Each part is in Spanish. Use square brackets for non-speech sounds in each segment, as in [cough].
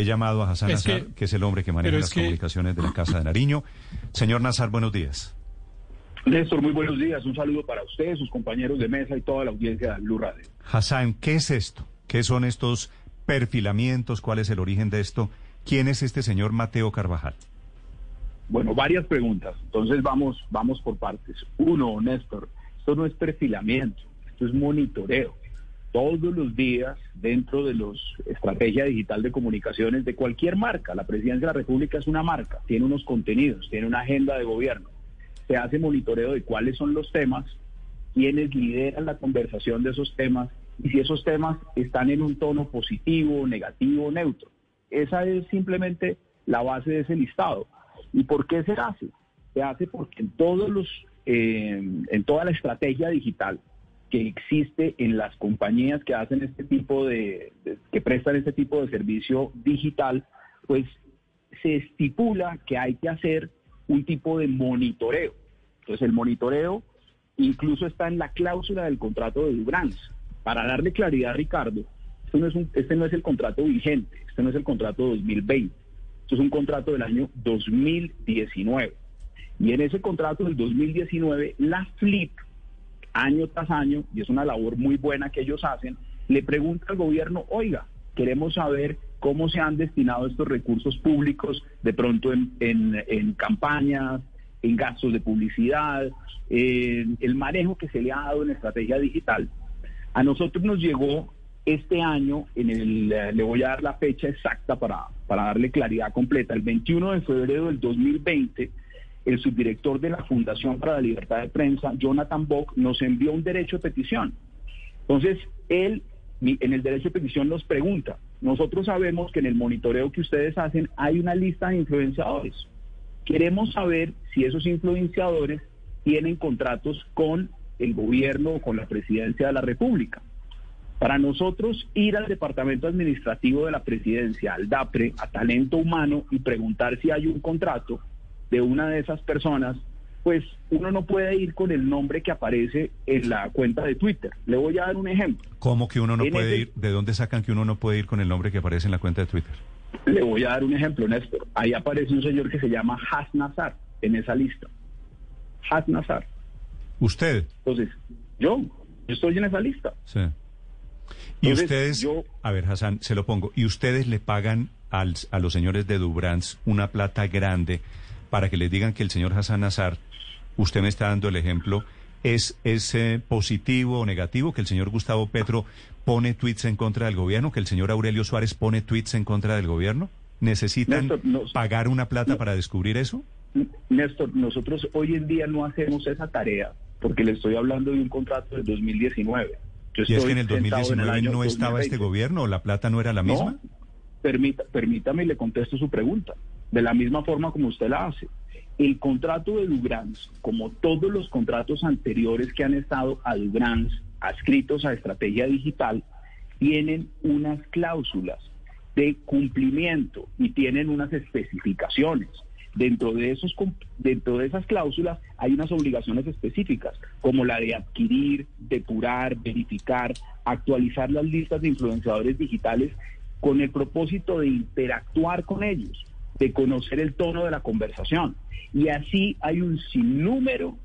He llamado a Hassan Es Nazar, que- que, es el hombre que maneja las que- comunicaciones de la Casa de Nariño. Señor Nazar, buenos días. Néstor, muy buenos días. Un saludo para ustedes, sus compañeros de mesa y toda la audiencia de Blue Radio. Hassan, ¿qué es esto? ¿Qué son estos perfilamientos? ¿Cuál es el origen de esto? ¿Quién es este señor Mateo Carvajal? Bueno, varias preguntas. Entonces vamos, vamos por partes. Uno, Néstor, esto no es perfilamiento, esto es monitoreo. Todos los días, dentro de los estrategia digital de comunicaciones de cualquier marca, la presidencia de la República es una marca, tiene unos contenidos, tiene una agenda de gobierno. Se hace monitoreo de cuáles son los temas, quiénes lideran la conversación de esos temas y si esos temas están en un tono positivo, negativo, neutro. Esa es simplemente la base de ese listado. ¿Y por qué se hace? Se hace porque en todos los, eh, en toda la estrategia digital que existe en las compañías que hacen este tipo de, que prestan este tipo de servicio digital, pues se estipula que hay que hacer un tipo de monitoreo. Entonces el monitoreo incluso está en la cláusula del contrato de Dubrans. Para darle claridad, Ricardo, esto no es este no es el contrato vigente, este no es el contrato 2020, esto es un contrato del año 2019. Y en ese contrato del 2019, la FLIP, año tras año, y es una labor muy buena que ellos hacen, le pregunta al gobierno, oiga, queremos saber cómo se han destinado estos recursos públicos de pronto en, en- en campañas, en gastos de publicidad, en el manejo que se le ha dado en estrategia digital. A nosotros nos llegó este año, en el, eh, le voy a dar la fecha exacta para, para darle claridad completa, el 21 de febrero del 2020, el subdirector de la Fundación para la Libertad de Prensa, Jonathan Bock, nos envió un derecho de petición. Entonces, él en el derecho de petición nos pregunta, nosotros sabemos que en el monitoreo que ustedes hacen hay una lista de influenciadores. Queremos saber si esos influenciadores tienen contratos con el gobierno o con la presidencia de la República. Para nosotros ir al departamento administrativo de la presidencia, al DAPRE, a talento humano y preguntar si hay un contrato de una de esas personas, pues uno no puede ir con el nombre que aparece en la cuenta de Twitter. Le voy a dar un ejemplo. ¿Cómo que uno no En puede ese- ir? ¿De dónde sacan que uno no puede ir con el nombre que aparece en la cuenta de Twitter? Le voy a dar un ejemplo, Néstor. Ahí aparece un señor que se llama Has Nazar en esa lista. Has Nazar. Usted. Entonces, yo, yo estoy en esa lista. Sí. Y Entonces, ustedes, yo- a ver, Hassan, se lo pongo. ¿Y ustedes le pagan al- a los señores de Dubrans una plata grande para que les digan que el señor Hassan Nazar, usted me está dando el ejemplo, es, es eh, positivo o negativo, que el señor Gustavo Petro pone tweets en contra del gobierno, que el señor Aurelio Suárez pone tweets en contra del gobierno? ¿Necesitan Néstor, pagar una plata no. para descubrir eso? Néstor, nosotros hoy en día no hacemos esa tarea porque le estoy hablando de un contrato del 2019. Yo ¿Y es que en el sentado 2019 año no estaba este 2020. gobierno o la plata no era la misma? No, permita, permítame y le contesto su pregunta. De la misma forma como usted la hace. El contrato de Dugrans, como todos los contratos anteriores que han estado a Dugrans adscritos a estrategia digital, tienen unas cláusulas de cumplimiento y tienen unas especificaciones. Dentro de, esos, dentro de esas cláusulas hay unas obligaciones específicas, como la de adquirir, depurar, verificar, actualizar las listas de influenciadores digitales con el propósito de interactuar con ellos, de conocer el tono de la conversación. Y así hay un sinnúmero,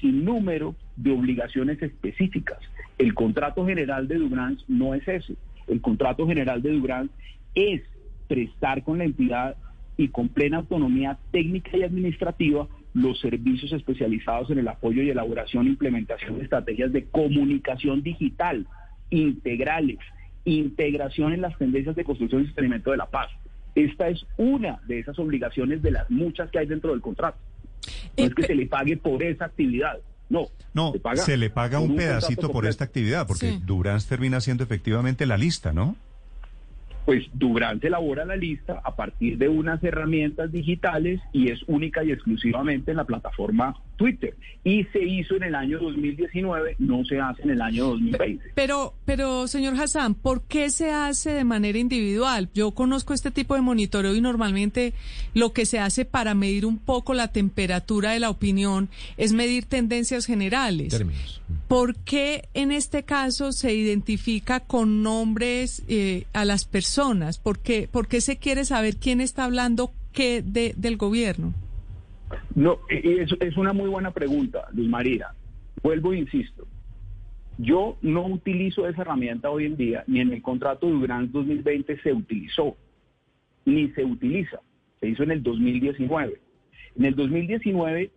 sinnúmero de obligaciones específicas. El contrato general de Dubrans no es ese. El contrato general de Dubrans es prestar con la entidad y con plena autonomía técnica y administrativa los servicios especializados en el apoyo y elaboración e implementación de estrategias de comunicación digital integrales, integración en las tendencias de construcción y sostenimiento de la paz. Esta es una de esas obligaciones de las muchas que hay dentro del contrato. No es que se le pague por esa actividad, no. No, se le paga un pedacito por completo. esta actividad, porque Sí. Durán termina siendo efectivamente la lista, ¿no? pues Durán se elabora la lista a partir de unas herramientas digitales y es única y exclusivamente en la plataforma Twitter. Y se hizo en el año 2019, no se hace en el año 2020. Pero, pero señor Hassan, ¿por qué se hace de manera individual? Yo conozco este tipo de monitoreo y normalmente lo que se hace para medir un poco la temperatura de la opinión es medir tendencias generales. ¿Por qué en este caso se identifica con nombres eh, a las personas? ¿Por qué, ¿Por qué se quiere saber quién está hablando qué de, del gobierno? No, es, es una muy buena pregunta, Luz María. Vuelvo e insisto. Yo no utilizo esa herramienta hoy en día, ni en el contrato de Durán 2020 se utilizó, ni se utiliza. Se hizo en el 2019. En el 2019,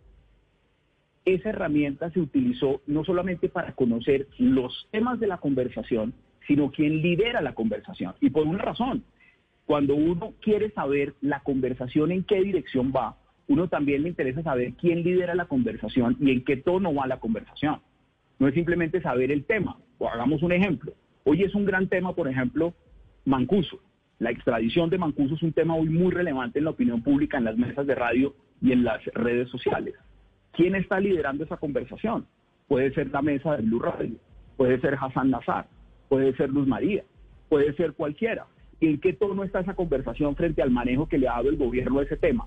esa herramienta se utilizó no solamente para conocer los temas de la conversación, sino quién lidera la conversación. Y por una razón, cuando uno quiere saber la conversación en qué dirección va, uno también le interesa saber quién lidera la conversación y en qué tono va la conversación. No es simplemente saber el tema. O hagamos un ejemplo. Hoy es un gran tema, por ejemplo, Mancuso. La extradición de Mancuso es un tema hoy muy relevante en la opinión pública, en las mesas de radio y en las redes sociales. ¿Quién está liderando esa conversación? Puede ser la mesa de Blue Radio, puede ser Hassan Nazar, puede ser Luz María, puede ser cualquiera. ¿En qué tono está esa conversación frente al manejo que le ha dado el gobierno de ese tema?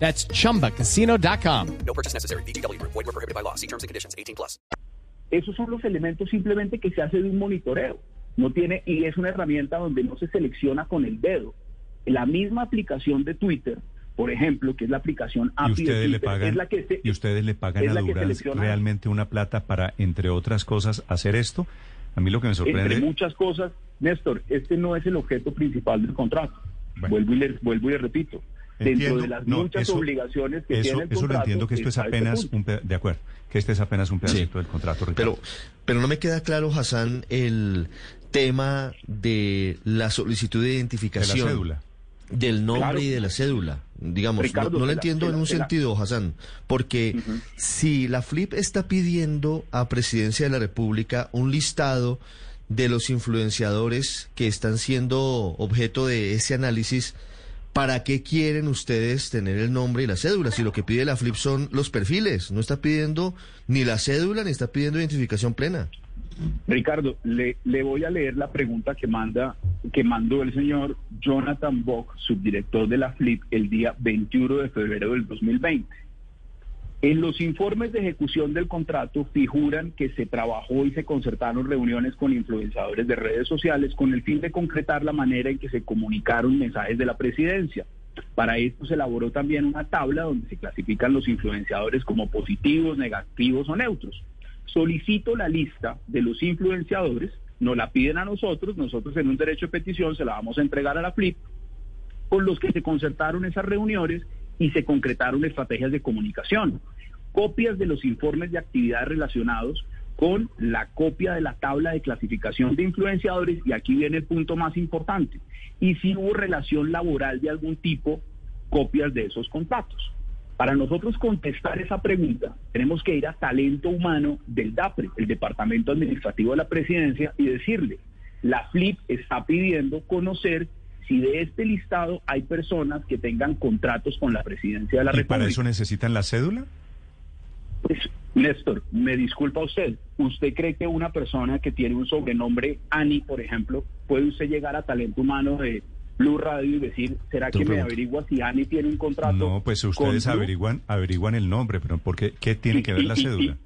That's chumbacasino.com. No purchase necessary. BGW. Void were prohibited by law. See terms and conditions. 18 plus. Esos son los elementos simplemente que se hace de un monitoreo. No tiene, y es una herramienta donde no se selecciona con el dedo. La misma aplicación de Twitter, por ejemplo, que es la aplicación ¿Y API de ustedes, le Twitter, pagan, es la que se- ¿Y ustedes le pagan es a Durán realmente una plata para, entre otras cosas, hacer esto? A mí lo que me sorprende... Entre muchas cosas, Néstor, este no es el objeto principal del contrato. Bueno. Vuelvo, y le, vuelvo y le repito. Dentro Entiendo, de las no, muchas eso- obligaciones que eso, tiene el eso lo contrato, entiendo que esto es este apenas un pe- de acuerdo, que este es apenas un pedacito del contrato, Ricardo. Pero, pero no me queda claro, Hassan, el tema de la solicitud de de la identificación. cédula. Del nombre Claro. y de la cédula. Digamos, Ricardo, no, no lo la- entiendo en un la- sentido, Hassan, porque si la FLIP está pidiendo a Presidencia de la República un listado de los influenciadores que están siendo objeto de ese análisis, ¿para qué quieren ustedes tener el nombre y la cédula? Si lo que pide la FLIP son los perfiles, no está pidiendo ni la cédula ni está pidiendo identificación plena. Ricardo, le, le voy a leer la pregunta que manda, que mandó el señor Jonathan Bock, subdirector de la FLIP, el día 21 de febrero del 2020. En los informes de ejecución del contrato figuran que se trabajó y se concertaron reuniones con influenciadores de redes sociales con el fin de concretar la manera en que se comunicaron mensajes de la presidencia. Para esto se elaboró también una tabla donde se clasifican los influenciadores como positivos, negativos o neutros. Solicito la lista de los influenciadores, nos la piden a nosotros, nosotros en un derecho de petición se la vamos a entregar a la FLIP, con los que se concertaron esas reuniones y se concretaron estrategias de comunicación. Copias de los informes de actividad relacionados con la copia de la tabla de clasificación de influenciadores y aquí viene el punto más importante. Y si hubo relación laboral de algún tipo, copias de esos contactos. Para nosotros contestar esa pregunta, tenemos que ir a talento humano del DAPRE, el Departamento Administrativo de la Presidencia, y decirle, la FLIP está pidiendo conocer si de este listado hay personas que tengan contratos con la Presidencia de la ¿Y República. para eso necesitan la cédula? Pues, Néstor, me disculpa usted. ¿Usted cree que una persona que tiene un sobrenombre Ani, por ejemplo, puede usted llegar a talento humano de Blue Radio y decir, ¿será que me averigua si Ani tiene un contrato? No, pues ustedes averiguan, averiguan el nombre, pero ¿por qué, qué tiene que ver la cédula?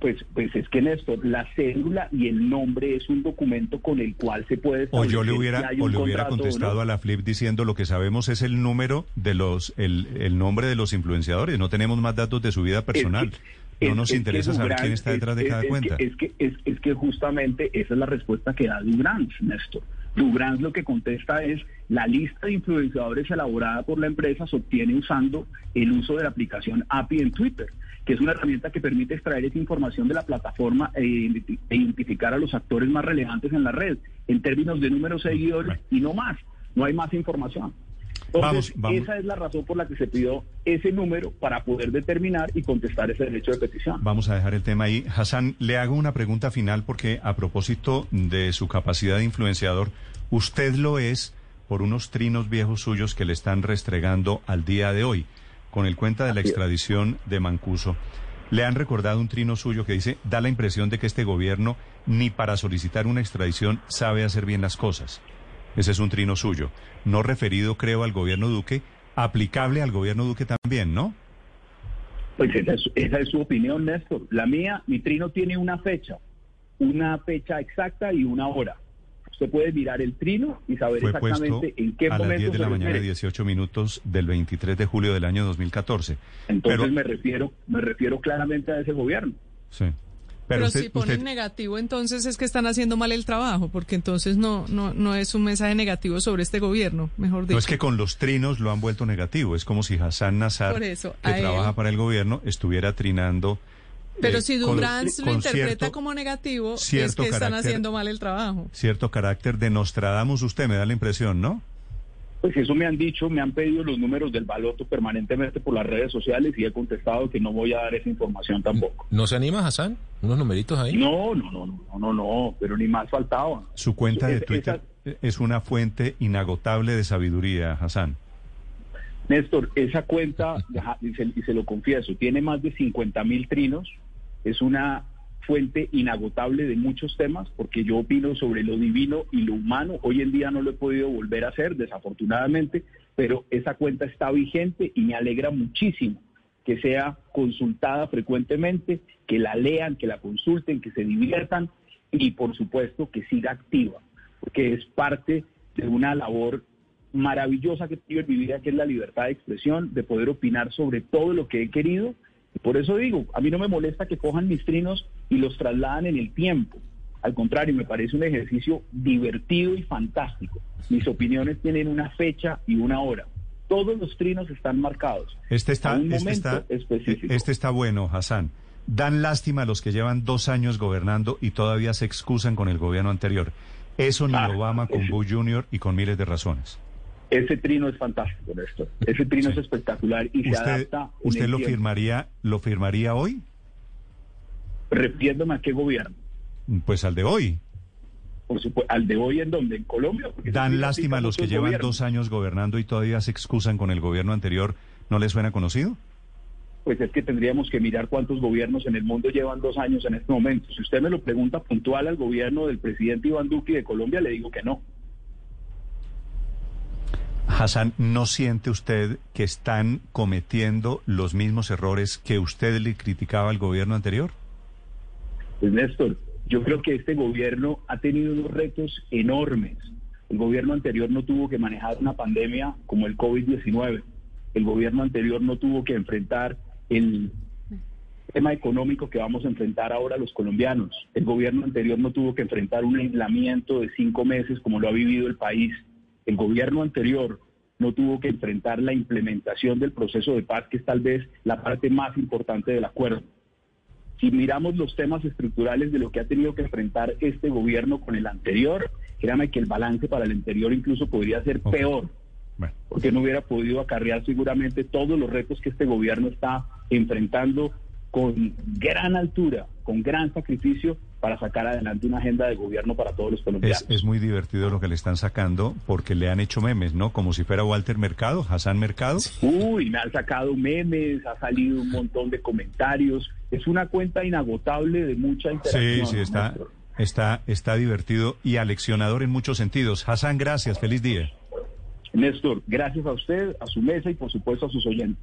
Pues, pues es que Néstor, la cédula y el nombre es un documento con el cual se puede O yo le hubiera, o le hubiera contrato contestado no. a la Flip diciendo lo que sabemos es el número de los, el, el nombre de los influenciadores. No tenemos más datos de su vida personal. Es que- no nos es interesa saber Durán- quién está es- detrás de cada cuenta. Que, es, que, es, es que justamente esa es la respuesta que da Durán, Néstor. Dubrans lo que contesta es la lista de influenciadores elaborada por la empresa se obtiene usando el uso de la aplicación API en Twitter, que es una herramienta que permite extraer esa información de la plataforma e e identificar a los actores más relevantes en la red en términos de números de seguidores y no más. No hay más información. Entonces, Vamos, vamos. esa es la razón por la que se pidió ese número para poder determinar y contestar ese derecho de petición. Vamos a dejar el tema ahí. Hassan, le hago una pregunta final porque a propósito de su capacidad de influenciador, usted lo es por unos trinos viejos suyos que le están restregando al día de hoy, con el cuenta de la extradición de Mancuso. Le han recordado un trino suyo que dice, da la impresión de que este gobierno ni para solicitar una extradición sabe hacer bien las cosas. Ese es un trino suyo. No referido, creo, al gobierno Duque, aplicable al gobierno Duque también, ¿no? Pues esa es, esa es su opinión, Néstor. La mía, mi trino tiene una fecha, una fecha exacta y una hora. Usted puede mirar el trino y saber fue exactamente en qué a las momento 10 de la mañana, refiere. 18 minutos del 23 de julio del año 2014. Entonces pero, me refiero, me refiero claramente a ese gobierno. sí. Pero, Pero, usted, si ponen usted- negativo, entonces es que están haciendo mal el trabajo, porque entonces no, no, no es un mensaje negativo sobre este gobierno, mejor dicho. no es que con los trinos lo han vuelto negativo. Es como si Hassan Nazar, eso, que a él- trabaja para el gobierno, estuviera trinando. Pero eh, si Dubrans lo interpreta cierto- como negativo, es que están haciendo mal el trabajo. Cierto carácter de Nostradamus, usted me da la impresión, ¿no? Pues eso me han dicho, me han pedido los números del baloto permanentemente por las redes sociales y he contestado que no voy a dar esa información tampoco. ¿No se anima, Hassan? ¿Unos numeritos ahí? No, no, no, no, no, no, no, pero ni más faltaba. Su cuenta de Esa- Twitter es una fuente inagotable de sabiduría, Hassan. Néstor, esa cuenta, [laughs] deja- y se, y se lo confieso, tiene más de 50 mil trinos, es una fuente inagotable de muchos temas, porque yo opino sobre lo divino y lo humano. Hoy en día no lo he podido volver a hacer, desafortunadamente, pero esa cuenta está vigente y me alegra muchísimo que sea consultada frecuentemente, que la lean, que la consulten, que se diviertan y por supuesto que siga activa, porque es parte de una labor maravillosa que he mi vida, que es la libertad de expresión, de poder opinar sobre todo lo que he querido. Por eso digo, a mí no me molesta que cojan mis trinos y los trasladan en el tiempo. Al contrario, me parece un ejercicio divertido y fantástico. Mis opiniones tienen una fecha y una hora. Todos los trinos están marcados. Este está, a un este está, específico. este está bueno, Hassan. Dan lástima a los que llevan dos años gobernando y todavía se excusan con el gobierno anterior. Eso ni Ah, Obama con Bush Jr. y con miles de razones. Ese trino es fantástico, Néstor. Ese trino Sí. es espectacular y se ¿Usted, adapta. usted lo tiempo. firmaría, lo firmaría hoy? Refiriéndome a qué gobierno. Pues al de hoy. Por supuesto, al de hoy en donde, en Colombia. Dan lástima a los que llevan gobiernos. dos años gobernando y todavía se excusan con el gobierno anterior. ¿No les suena conocido? Pues es que tendríamos que mirar cuántos gobiernos en el mundo llevan dos años en este momento. Si usted me lo pregunta puntual al gobierno del presidente Iván Duque de Colombia, le digo que no. Hassan, ¿no siente usted que están cometiendo los mismos errores que usted le criticaba al gobierno anterior? Pues Néstor, yo creo que este gobierno ha tenido unos retos enormes. El gobierno anterior no tuvo que manejar una pandemia como el COVID-19. El gobierno anterior no tuvo que enfrentar el tema económico que vamos a enfrentar ahora los colombianos. El gobierno anterior no tuvo que enfrentar un aislamiento de cinco meses como lo ha vivido el país. El gobierno anterior no tuvo que enfrentar la implementación del proceso de paz, que es tal vez la parte más importante del acuerdo. Si miramos los temas estructurales de lo que ha tenido que enfrentar este gobierno con el anterior, créame que el balance para el anterior incluso podría ser peor, Bueno, porque no hubiera podido acarrear seguramente todos los retos que este gobierno está enfrentando con gran altura, con gran sacrificio para sacar adelante una agenda de gobierno para todos los colombianos. es, es muy divertido lo que le están sacando porque le han hecho memes, ¿no? Como si fuera Walter Mercado, Hassan Mercado. Uy, me han sacado memes, ha salido un montón de comentarios. Es una cuenta inagotable de mucha Sí, interacción. sí, está, Néstor. está, está divertido y aleccionador en muchos sentidos. Hassan, gracias, feliz día. Néstor, gracias a usted, a su mesa y por supuesto a sus oyentes.